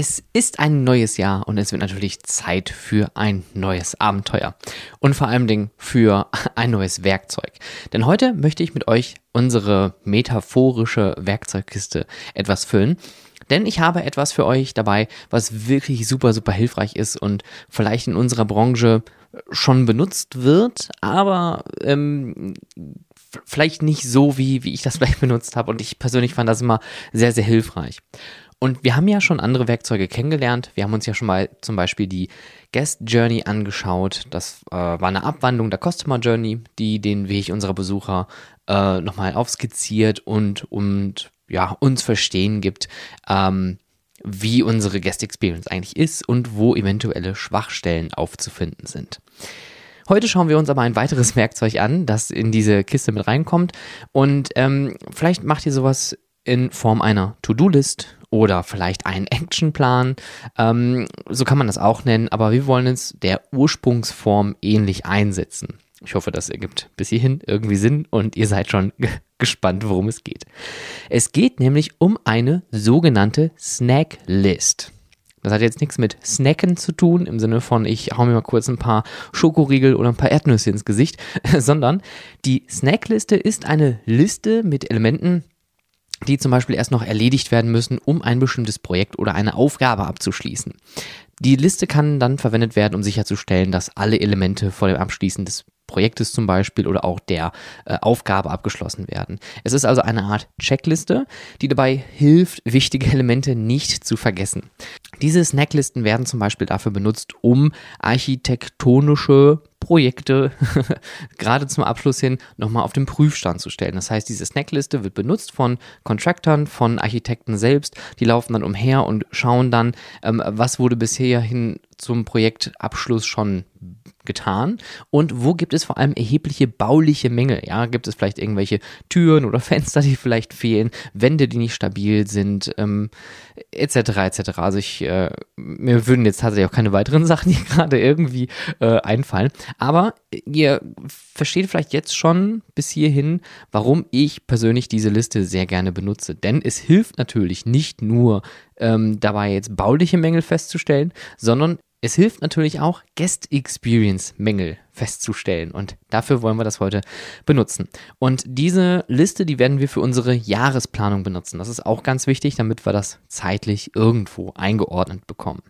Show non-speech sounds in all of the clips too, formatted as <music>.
Es ist ein neues Jahr und es wird natürlich Zeit für ein neues Abenteuer. Und vor allen Dingen für <laughs> ein neues Werkzeug. Denn heute möchte ich mit euch unsere metaphorische Werkzeugkiste etwas füllen. Denn ich habe etwas für euch dabei, was wirklich super, super hilfreich ist und vielleicht in unserer Branche schon benutzt wird, aber ähm, vielleicht nicht so, wie, wie ich das <laughs> vielleicht benutzt habe. Und ich persönlich fand das immer sehr, sehr hilfreich. Und wir haben ja schon andere Werkzeuge kennengelernt. Wir haben uns ja schon mal zum Beispiel die Guest Journey angeschaut. Das äh, war eine Abwandlung der Customer Journey, die den Weg unserer Besucher äh, nochmal aufskizziert und, und ja, uns verstehen gibt, ähm, wie unsere Guest Experience eigentlich ist und wo eventuelle Schwachstellen aufzufinden sind. Heute schauen wir uns aber ein weiteres <laughs> Werkzeug an, das in diese Kiste mit reinkommt. Und ähm, vielleicht macht ihr sowas in Form einer To-Do-List oder vielleicht einen Actionplan. Ähm, so kann man das auch nennen, aber wir wollen es der Ursprungsform ähnlich einsetzen. Ich hoffe, das ergibt bis hierhin irgendwie Sinn und ihr seid schon <laughs> gespannt, worum es geht. Es geht nämlich um eine sogenannte Snacklist. Das hat jetzt nichts mit Snacken zu tun, im Sinne von, ich hau mir mal kurz ein paar Schokoriegel oder ein paar Erdnüsse ins Gesicht, <laughs> sondern die Snackliste ist eine Liste mit Elementen, die zum Beispiel erst noch erledigt werden müssen, um ein bestimmtes Projekt oder eine Aufgabe abzuschließen. Die Liste kann dann verwendet werden, um sicherzustellen, dass alle Elemente vor dem Abschließen des Projektes zum Beispiel oder auch der äh, Aufgabe abgeschlossen werden. Es ist also eine Art Checkliste, die dabei hilft, wichtige Elemente nicht zu vergessen. Diese Snacklisten werden zum Beispiel dafür benutzt, um architektonische Projekte <laughs> gerade zum Abschluss hin nochmal auf den Prüfstand zu stellen. Das heißt, diese Snackliste wird benutzt von Contractern, von Architekten selbst. Die laufen dann umher und schauen dann, ähm, was wurde bisher hin zum Projektabschluss schon getan und wo gibt es vor allem erhebliche bauliche Mängel? Ja, gibt es vielleicht irgendwelche Türen oder <laughs> Fenster, die vielleicht fehlen, Wände, die nicht stabil sind, ähm, etc. etc. Also ich äh, mir würden jetzt tatsächlich auch keine weiteren <laughs> Sachen hier gerade irgendwie äh, einfallen, aber ihr versteht vielleicht jetzt schon bis hierhin, warum ich persönlich diese Liste sehr gerne benutze, denn es hilft natürlich nicht nur ähm, dabei jetzt bauliche Mängel festzustellen, sondern es hilft natürlich auch, Guest Experience Mängel festzustellen und dafür wollen wir das heute benutzen. Und diese Liste, die werden wir für unsere Jahresplanung benutzen. Das ist auch ganz wichtig, damit wir das zeitlich irgendwo eingeordnet bekommen.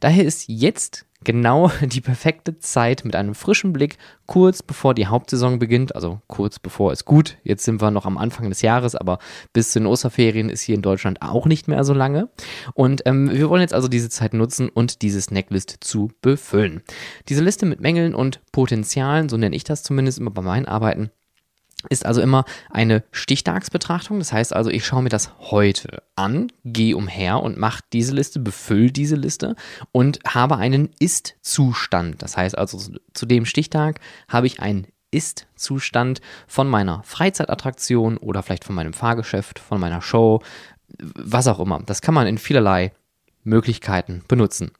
Daher ist jetzt genau <laughs> die perfekte Zeit mit einem frischen Blick, kurz bevor die Hauptsaison beginnt, also kurz bevor es gut. Jetzt sind wir noch am Anfang des Jahres, aber bis zu den Osterferien ist hier in Deutschland auch nicht mehr so lange. Und ähm, wir wollen jetzt also diese Zeit nutzen und diese Snacklist zu befüllen. Diese Liste mit Mängeln und Potenzialen, so nenne ich das zumindest immer bei meinen Arbeiten, ist also immer eine Stichtagsbetrachtung. Das heißt also, ich schaue mir das heute an, gehe umher und mache diese Liste, befülle diese Liste und habe einen Ist-Zustand. Das heißt also, zu dem Stichtag habe ich einen Ist-Zustand von meiner Freizeitattraktion oder vielleicht von meinem Fahrgeschäft, von meiner Show, was auch immer. Das kann man in vielerlei Möglichkeiten benutzen.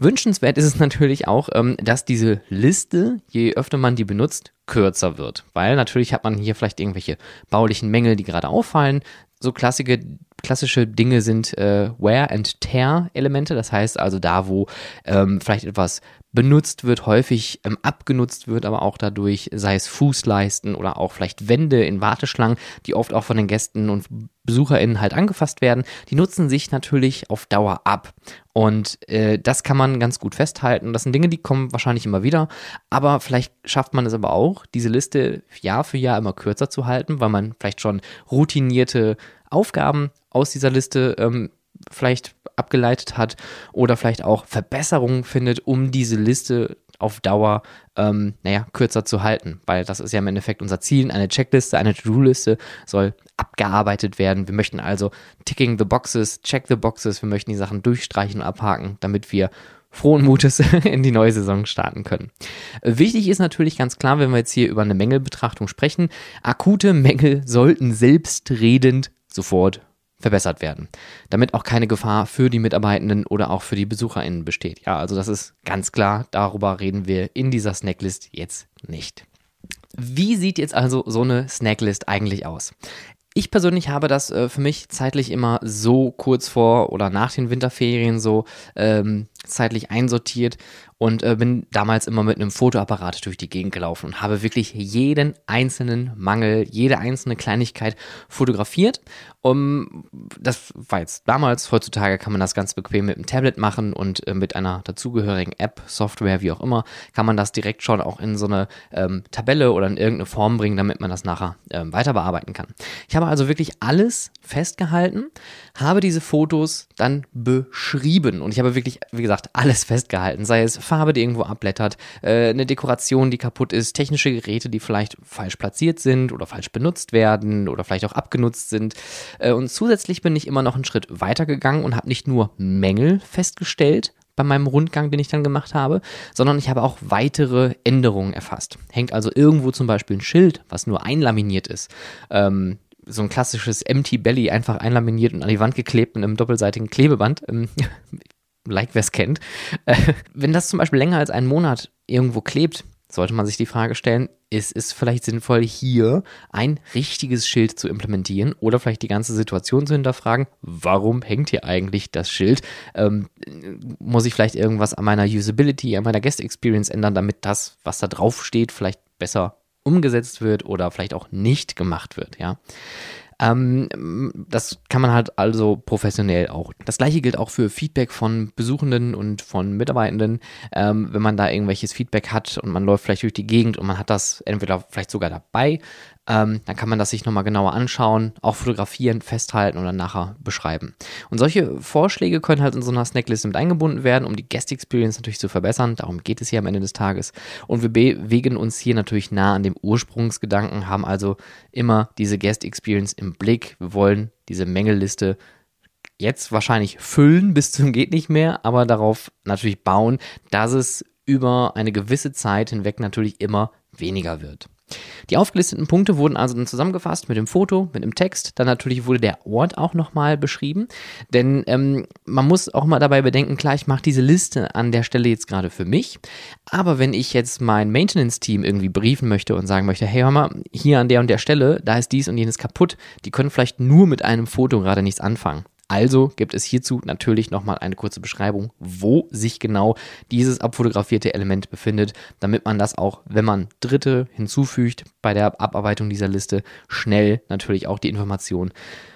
Wünschenswert ist es natürlich auch, ähm, dass diese Liste, je öfter man die benutzt, kürzer wird. Weil natürlich hat man hier vielleicht irgendwelche baulichen Mängel, die gerade auffallen. So klassische, klassische Dinge sind äh, Wear and Tear Elemente. Das heißt also da, wo ähm, vielleicht etwas benutzt wird, häufig ähm, abgenutzt wird, aber auch dadurch, sei es Fußleisten oder auch vielleicht Wände in Warteschlangen, die oft auch von den Gästen und BesucherInnen halt angefasst werden, die nutzen sich natürlich auf Dauer ab. Und äh, das kann man ganz gut festhalten. Das sind Dinge, die kommen wahrscheinlich immer wieder, aber vielleicht schafft man es aber auch, diese Liste Jahr für Jahr immer kürzer zu halten, weil man vielleicht schon routinierte Aufgaben aus dieser Liste ähm, vielleicht abgeleitet hat oder vielleicht auch Verbesserungen findet, um diese Liste auf Dauer, ähm, naja, kürzer zu halten. Weil das ist ja im Endeffekt unser Ziel. Eine Checkliste, eine To-Do-Liste soll abgearbeitet werden. Wir möchten also ticking the boxes, check the boxes. Wir möchten die Sachen durchstreichen und abhaken, damit wir frohen Mutes <laughs> in die neue Saison starten können. Wichtig ist natürlich ganz klar, wenn wir jetzt hier über eine Mängelbetrachtung sprechen, akute Mängel sollten selbstredend sofort verbessert werden, damit auch keine Gefahr für die Mitarbeitenden oder auch für die BesucherInnen besteht. Ja, also das ist ganz klar, darüber reden wir in dieser Snacklist jetzt nicht. Wie sieht jetzt also so eine Snacklist eigentlich aus? Ich persönlich habe das äh, für mich zeitlich immer so kurz vor oder nach den Winterferien so ähm, zeitlich einsortiert und äh, bin damals immer mit einem Fotoapparat durch die Gegend gelaufen und habe wirklich jeden einzelnen Mangel, jede einzelne Kleinigkeit fotografiert. Um, das war jetzt damals, heutzutage kann man das ganz bequem mit einem Tablet machen und äh, mit einer dazugehörigen App, Software, wie auch immer, kann man das direkt schon auch in so eine ähm, Tabelle oder in irgendeine Form bringen, damit man das nachher ähm, weiter bearbeiten kann. Ich habe also wirklich alles festgehalten, habe diese Fotos dann beschrieben und ich habe wirklich, wie gesagt, alles festgehalten, sei es Farbe, die irgendwo abblättert, äh, eine Dekoration, die kaputt ist, technische Geräte, die vielleicht falsch platziert sind oder falsch benutzt werden oder vielleicht auch abgenutzt sind. Äh, und zusätzlich bin ich immer noch einen Schritt weiter gegangen und habe nicht nur Mängel festgestellt, bei meinem Rundgang, den ich dann gemacht habe, sondern ich habe auch weitere Änderungen erfasst. Hängt also irgendwo zum Beispiel ein Schild, was nur einlaminiert ist. Ähm, so ein klassisches Empty Belly einfach einlaminiert und an die Wand geklebt mit einem doppelseitigen Klebeband. Ähm, like wer es kennt. <laughs> Wenn das zum Beispiel länger als einen Monat irgendwo klebt, sollte man sich die Frage stellen, ist es vielleicht sinnvoll, hier ein richtiges Schild zu implementieren oder vielleicht die ganze Situation zu hinterfragen, warum hängt hier eigentlich das Schild? Ähm, muss ich vielleicht irgendwas an meiner Usability, an meiner Guest Experience ändern, damit das, was da drauf steht, vielleicht besser umgesetzt wird oder vielleicht auch nicht gemacht wird, ja. Ähm, das kann man halt also professionell auch. Das gleiche gilt auch für Feedback von Besuchenden und von Mitarbeitenden. Ähm, wenn man da irgendwelches Feedback hat und man läuft vielleicht durch die Gegend und man hat das entweder vielleicht sogar dabei ähm, dann kann man das sich nochmal genauer anschauen, auch fotografieren, festhalten und dann nachher beschreiben. Und solche Vorschläge können halt in so einer Snackliste mit eingebunden werden, um die Guest Experience natürlich zu verbessern. Darum geht es hier am Ende des Tages. Und wir bewegen uns hier natürlich nah an dem Ursprungsgedanken, haben also immer diese Guest Experience im Blick. Wir wollen diese Mängelliste jetzt wahrscheinlich füllen bis zum geht nicht mehr, aber darauf natürlich bauen, dass es über eine gewisse Zeit hinweg natürlich immer weniger wird. Die aufgelisteten Punkte wurden also dann zusammengefasst mit dem Foto, mit dem Text. Dann natürlich wurde der Ort auch nochmal beschrieben. Denn ähm, man muss auch mal dabei bedenken, klar, ich mache diese Liste an der Stelle jetzt gerade für mich. Aber wenn ich jetzt mein Maintenance-Team irgendwie briefen möchte und sagen möchte, hey, hör mal, hier an der und der Stelle, da ist dies und jenes kaputt, die können vielleicht nur mit einem Foto gerade nichts anfangen. Also gibt es hierzu natürlich nochmal eine kurze Beschreibung, wo sich genau dieses abfotografierte Element befindet, damit man das auch, wenn man Dritte hinzufügt bei der Abarbeitung dieser Liste, schnell natürlich auch die Information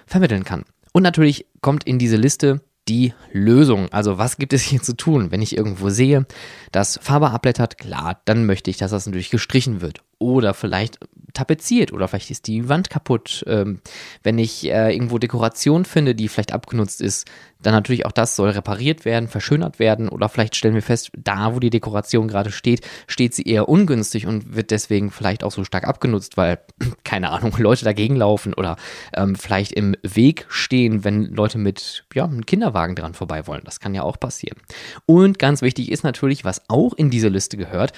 vermitteln kann. Und natürlich kommt in diese Liste die Lösung. Also was gibt es hier zu tun? Wenn ich irgendwo sehe, dass Farbe abblättert, klar, dann möchte ich, dass das natürlich gestrichen wird. Oder vielleicht tapeziert oder vielleicht ist die Wand kaputt. Ähm, wenn ich äh, irgendwo Dekoration finde, die vielleicht abgenutzt ist, dann natürlich auch das soll repariert werden, verschönert werden oder vielleicht stellen wir fest, da wo die Dekoration gerade steht, steht sie eher ungünstig und wird deswegen vielleicht auch so stark abgenutzt, weil, <clears throat> keine Ahnung, <laughs> Leute dagegen laufen oder ähm, vielleicht im Weg stehen, wenn Leute mit ja, einem Kinderwagen dran vorbei wollen. Das kann ja auch passieren. Und ganz wichtig ist natürlich, was auch in diese Liste gehört,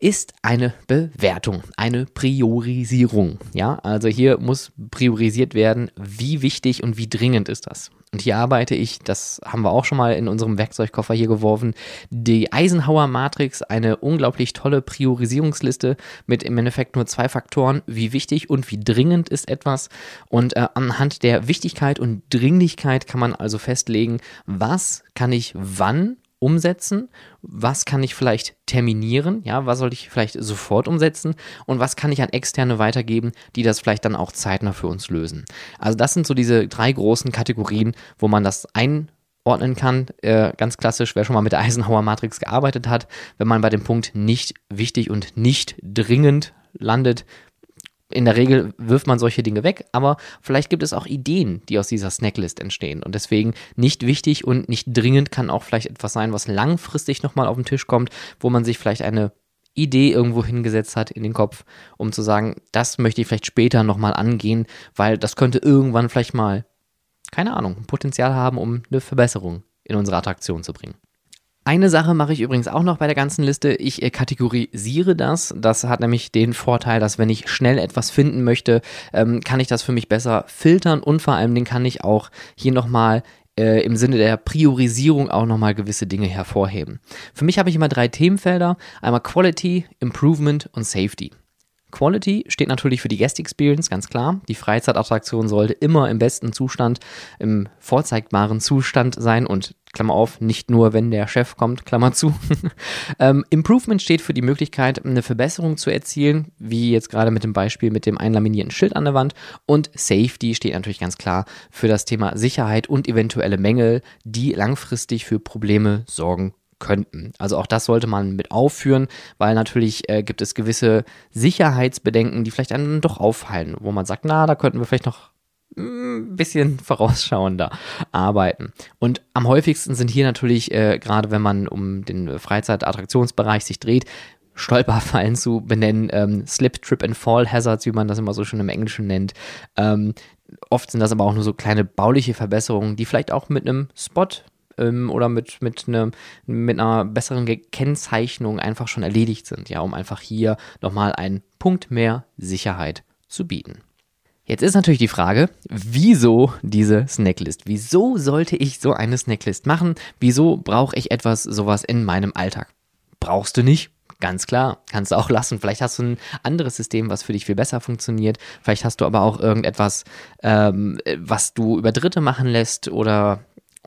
ist eine Bewertung, eine Priorisierung. Ja, also hier muss priorisiert werden, wie wichtig und wie dringend ist das. Und hier arbeite ich, das haben wir auch schon mal in unserem Werkzeugkoffer hier geworfen, die Eisenhower Matrix, eine unglaublich tolle Priorisierungsliste mit im Endeffekt nur zwei Faktoren, wie wichtig und wie dringend ist etwas. Und äh, anhand der Wichtigkeit und Dringlichkeit kann man also festlegen, was kann ich wann umsetzen, was kann ich vielleicht terminieren, ja, was soll ich vielleicht sofort umsetzen und was kann ich an externe weitergeben, die das vielleicht dann auch zeitnah für uns lösen. Also das sind so diese drei großen Kategorien, wo man das einordnen kann. Äh, ganz klassisch, wer schon mal mit der Eisenhower Matrix gearbeitet hat, wenn man bei dem Punkt nicht wichtig und nicht dringend landet, in der Regel wirft man solche Dinge weg, aber vielleicht gibt es auch Ideen, die aus dieser Snacklist entstehen. Und deswegen nicht wichtig und nicht dringend kann auch vielleicht etwas sein, was langfristig nochmal auf den Tisch kommt, wo man sich vielleicht eine Idee irgendwo hingesetzt hat in den Kopf, um zu sagen, das möchte ich vielleicht später nochmal angehen, weil das könnte irgendwann vielleicht mal, keine Ahnung, Potenzial haben, um eine Verbesserung in unsere Attraktion zu bringen. Eine Sache mache ich übrigens auch noch bei der ganzen Liste. Ich äh, kategorisiere das. Das hat nämlich den Vorteil, dass wenn ich schnell etwas finden möchte, ähm, kann ich das für mich besser filtern und vor allem den kann ich auch hier nochmal äh, im Sinne der Priorisierung auch nochmal gewisse Dinge hervorheben. Für mich habe ich immer drei Themenfelder. Einmal Quality, Improvement und Safety. Quality steht natürlich für die Guest Experience, ganz klar. Die Freizeitattraktion sollte immer im besten Zustand, im vorzeigbaren Zustand sein und Klammer auf, nicht nur, wenn der Chef kommt, Klammer zu. <laughs> ähm, Improvement steht für die Möglichkeit, eine Verbesserung zu erzielen, wie jetzt gerade mit dem Beispiel mit dem einlaminierten Schild an der Wand. Und Safety steht natürlich ganz klar für das Thema Sicherheit und eventuelle Mängel, die langfristig für Probleme sorgen könnten. Also auch das sollte man mit aufführen, weil natürlich äh, gibt es gewisse Sicherheitsbedenken, die vielleicht einen doch auffallen, wo man sagt, na, da könnten wir vielleicht noch ein bisschen <laughs> vorausschauender arbeiten. Und am häufigsten sind hier natürlich, äh, gerade wenn man um den Freizeitattraktionsbereich sich dreht, Stolperfallen zu benennen, ähm, Slip, Trip and Fall Hazards, wie man das immer so schön im Englischen nennt. Ähm, oft sind das aber auch nur so kleine bauliche Verbesserungen, die vielleicht auch mit einem Spot ähm, oder mit, mit, ne, mit einer besseren Kennzeichnung einfach schon erledigt sind, ja, um einfach hier nochmal einen Punkt mehr Sicherheit zu bieten. Jetzt ist natürlich die Frage, wieso diese Snacklist? Wieso sollte ich so eine Snacklist machen? Wieso brauche ich etwas sowas in meinem Alltag? Brauchst du nicht? Ganz klar, kannst du auch lassen. Vielleicht hast du ein anderes System, was für dich viel besser funktioniert. Vielleicht hast du aber auch irgendetwas, ähm, was du über Dritte machen lässt oder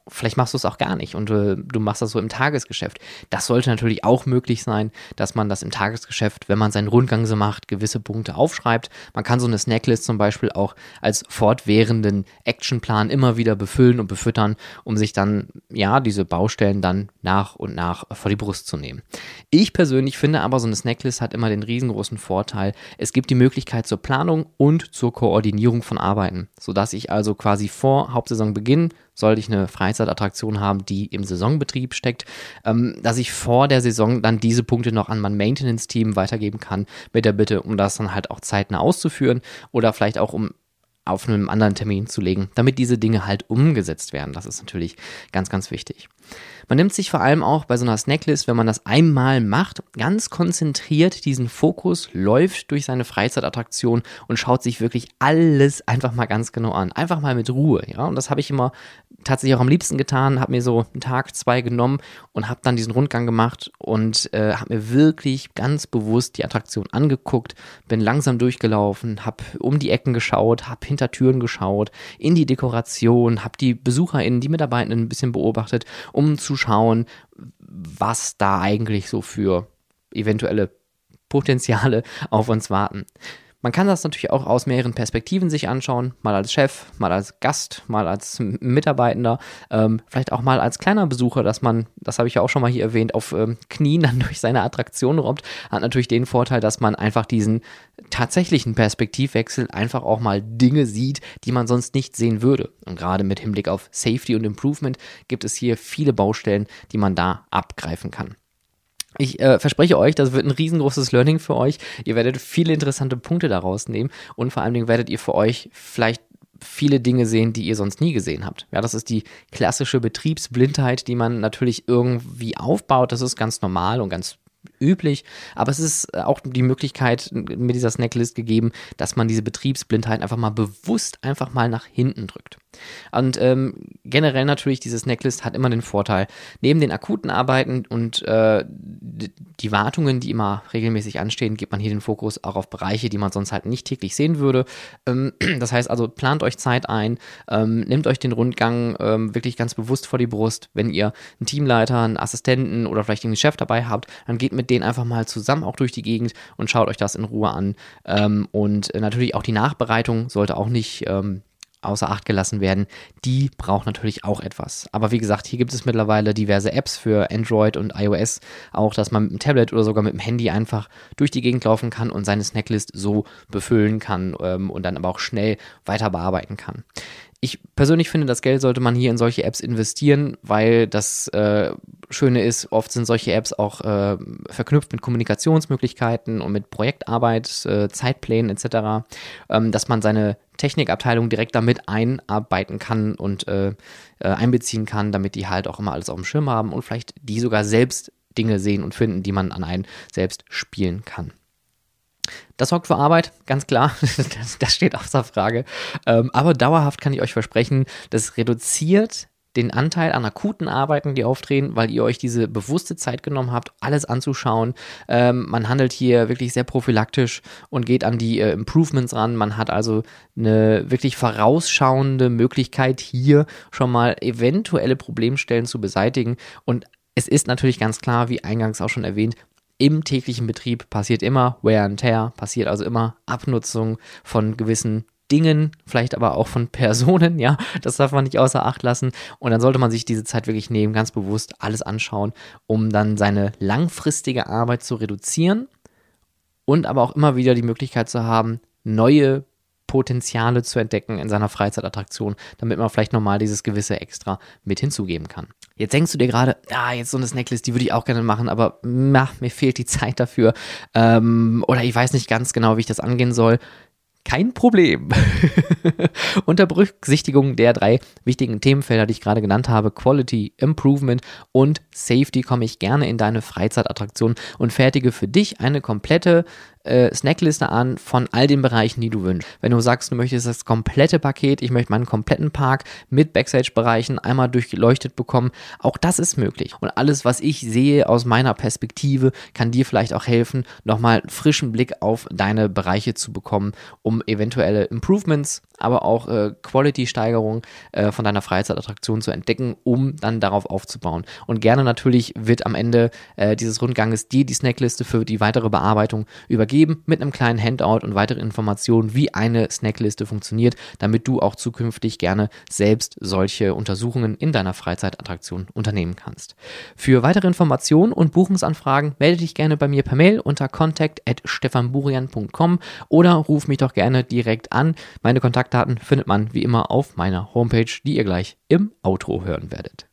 vielleicht machst du es auch gar nicht und äh, du machst das so im Tagesgeschäft. Das sollte natürlich auch möglich sein, dass man das im Tagesgeschäft, wenn man seinen Rundgang so macht, gewisse Punkte aufschreibt. Man kann so eine Snacklist zum Beispiel auch als fortwährenden Actionplan immer wieder befüllen und befüttern, um sich dann, ja, diese Baustellen dann nach und nach vor die Brust zu nehmen. Ich persönlich finde aber, so eine Snacklist hat immer den riesengroßen Vorteil, es gibt die Möglichkeit zur Planung und zur Koordinierung von Arbeiten, sodass ich also quasi vor Hauptsaisonbeginn sollte ich eine Freizeitattraktion haben, die im Saisonbetrieb steckt, ähm, dass ich vor der Saison dann diese Punkte noch an mein Maintenance-Team weitergeben kann, mit der Bitte, um das dann halt auch zeitnah auszuführen oder vielleicht auch um auf einem anderen Termin zu legen, damit diese Dinge halt umgesetzt werden. Das ist natürlich ganz, ganz wichtig. Man nimmt sich vor allem auch bei so einer Snacklist, wenn man das einmal macht, ganz konzentriert diesen Fokus, läuft durch seine Freizeitattraktion und schaut sich wirklich alles einfach mal ganz genau an. Einfach mal mit Ruhe, ja. Und das habe ich immer tatsächlich auch am liebsten getan, habe mir so einen Tag, zwei genommen und habe dann diesen Rundgang gemacht und äh, habe mir wirklich ganz bewusst die Attraktion angeguckt, bin langsam durchgelaufen, habe um die Ecken geschaut, habe hinter Türen geschaut, in die Dekoration, habe die BesucherInnen, die Mitarbeitenden ein bisschen beobachtet, um zu schauen, was da eigentlich so für eventuelle Potenziale auf uns warten. Man kann das natürlich auch aus mehreren Perspektiven sich anschauen, mal als Chef, mal als Gast, mal als Mitarbeitender, ähm, vielleicht auch mal als kleiner Besucher, dass man, das habe ich ja auch schon mal hier erwähnt, auf ähm, Knien dann <laughs> durch seine Attraktion robbt, hat natürlich den Vorteil, dass man einfach diesen tatsächlichen Perspektivwechsel einfach auch mal Dinge sieht, die man sonst nicht sehen würde. Und gerade mit Hinblick auf Safety und Improvement gibt es hier viele Baustellen, die man da abgreifen kann. Ich äh, verspreche euch, das wird ein riesengroßes Learning für euch. Ihr werdet viele interessante Punkte daraus nehmen und vor allen Dingen werdet ihr für euch vielleicht viele Dinge sehen, die ihr sonst nie gesehen habt. Ja, das ist die klassische Betriebsblindheit, die man natürlich irgendwie aufbaut. Das ist ganz normal und ganz üblich, aber es ist auch die Möglichkeit mit dieser Snacklist gegeben, dass man diese Betriebsblindheit einfach mal bewusst einfach mal nach hinten drückt. Und ähm, generell natürlich, diese Snacklist hat immer den Vorteil, neben den akuten Arbeiten und äh, die Wartungen, die immer regelmäßig anstehen, gibt man hier den Fokus auch auf Bereiche, die man sonst halt nicht täglich sehen würde. Ähm, <clears throat> das heißt also, plant euch Zeit ein, ähm, nehmt euch den Rundgang ähm, wirklich ganz bewusst vor die Brust. Wenn ihr einen Teamleiter, einen Assistenten oder vielleicht einen Chef dabei habt, dann geht mit denen einfach mal zusammen auch durch die Gegend und schaut euch das in Ruhe an. Ähm, und natürlich auch die Nachbereitung sollte auch nicht ähm, außer Acht gelassen werden, die braucht natürlich auch etwas. Aber wie gesagt, hier gibt es mittlerweile diverse Apps für Android und iOS, auch dass man mit dem Tablet oder sogar mit dem Handy einfach durch die Gegend laufen kann und seine Snacklist so befüllen kann ähm, und dann aber auch schnell weiter bearbeiten kann. Ich persönlich finde, das Geld sollte man hier in solche Apps investieren, weil das äh, Schöne ist, oft sind solche Apps auch äh, verknüpft mit Kommunikationsmöglichkeiten und mit Projektarbeit, äh, Zeitplänen etc., ähm, dass man seine Technikabteilung direkt damit einarbeiten kann und äh, äh, einbeziehen kann, damit die halt auch immer alles auf dem Schirm haben und vielleicht die sogar selbst Dinge sehen und finden, die man an einen selbst spielen kann. Das sorgt für Arbeit, ganz klar. <laughs> Das, das steht außer Frage. Ähm, aber dauerhaft kann ich euch versprechen, das reduziert den Anteil an akuten Arbeiten, die auftreten, weil ihr euch diese bewusste Zeit genommen habt, alles anzuschauen. Ähm, man handelt hier wirklich sehr prophylaktisch und geht an die äh, Improvements ran. Man hat also eine wirklich vorausschauende Möglichkeit, hier schon mal eventuelle Problemstellen zu beseitigen. Und es ist natürlich ganz klar, wie eingangs auch schon erwähnt, im täglichen Betrieb passiert immer Wear and Tear, passiert also immer Abnutzung von gewissen Dingen, vielleicht aber auch von <laughs> Personen, ja, das darf man nicht außer Acht lassen. Und dann sollte man sich diese Zeit wirklich nehmen, ganz bewusst alles anschauen, um dann seine langfristige Arbeit zu reduzieren und aber auch immer wieder die Möglichkeit zu haben, neue Potenziale zu entdecken in seiner Freizeitattraktion, damit man vielleicht nochmal dieses gewisse Extra mit hinzugeben kann. Jetzt denkst du dir gerade, ja, jetzt so eine Snacklist, die würde ich auch gerne machen, aber na, mir fehlt die <laughs> Zeit dafür. Ähm, oder ich weiß nicht ganz genau, wie ich das angehen soll kein Problem. <laughs> Unter Berücksichtigung der drei wichtigen Themenfelder, die ich gerade genannt habe, Quality, Improvement und Safety, komme ich gerne in deine Freizeitattraktion und fertige für dich eine komplette äh, Snackliste an von all den Bereichen, die du wünschst. Wenn du sagst, du möchtest das komplette Paket, ich möchte meinen kompletten Park mit Backstage-Bereichen einmal durchleuchtet bekommen, auch das ist möglich. Und alles, was ich sehe aus meiner Perspektive, kann dir vielleicht auch helfen, nochmal frischen Blick auf deine Bereiche zu bekommen, um eventuelle Improvements, aber auch äh, Quality-Steigerung äh, von deiner Freizeitattraktion zu entdecken, um dann darauf aufzubauen. Und gerne natürlich wird am Ende äh, dieses Rundganges dir die Snackliste für die weitere Bearbeitung übergeben mit einem kleinen Handout und weitere Informationen, wie eine Snackliste funktioniert, damit du auch zukünftig gerne selbst solche Untersuchungen in deiner Freizeitattraktion unternehmen kannst. Für weitere Informationen und Buchungsanfragen melde dich gerne bei mir per Mail unter contact@stefanburian.com oder ruf mich doch gerne direkt an. Meine Kontaktdaten findet man wie immer auf meiner Homepage, die ihr gleich im Outro hören werdet.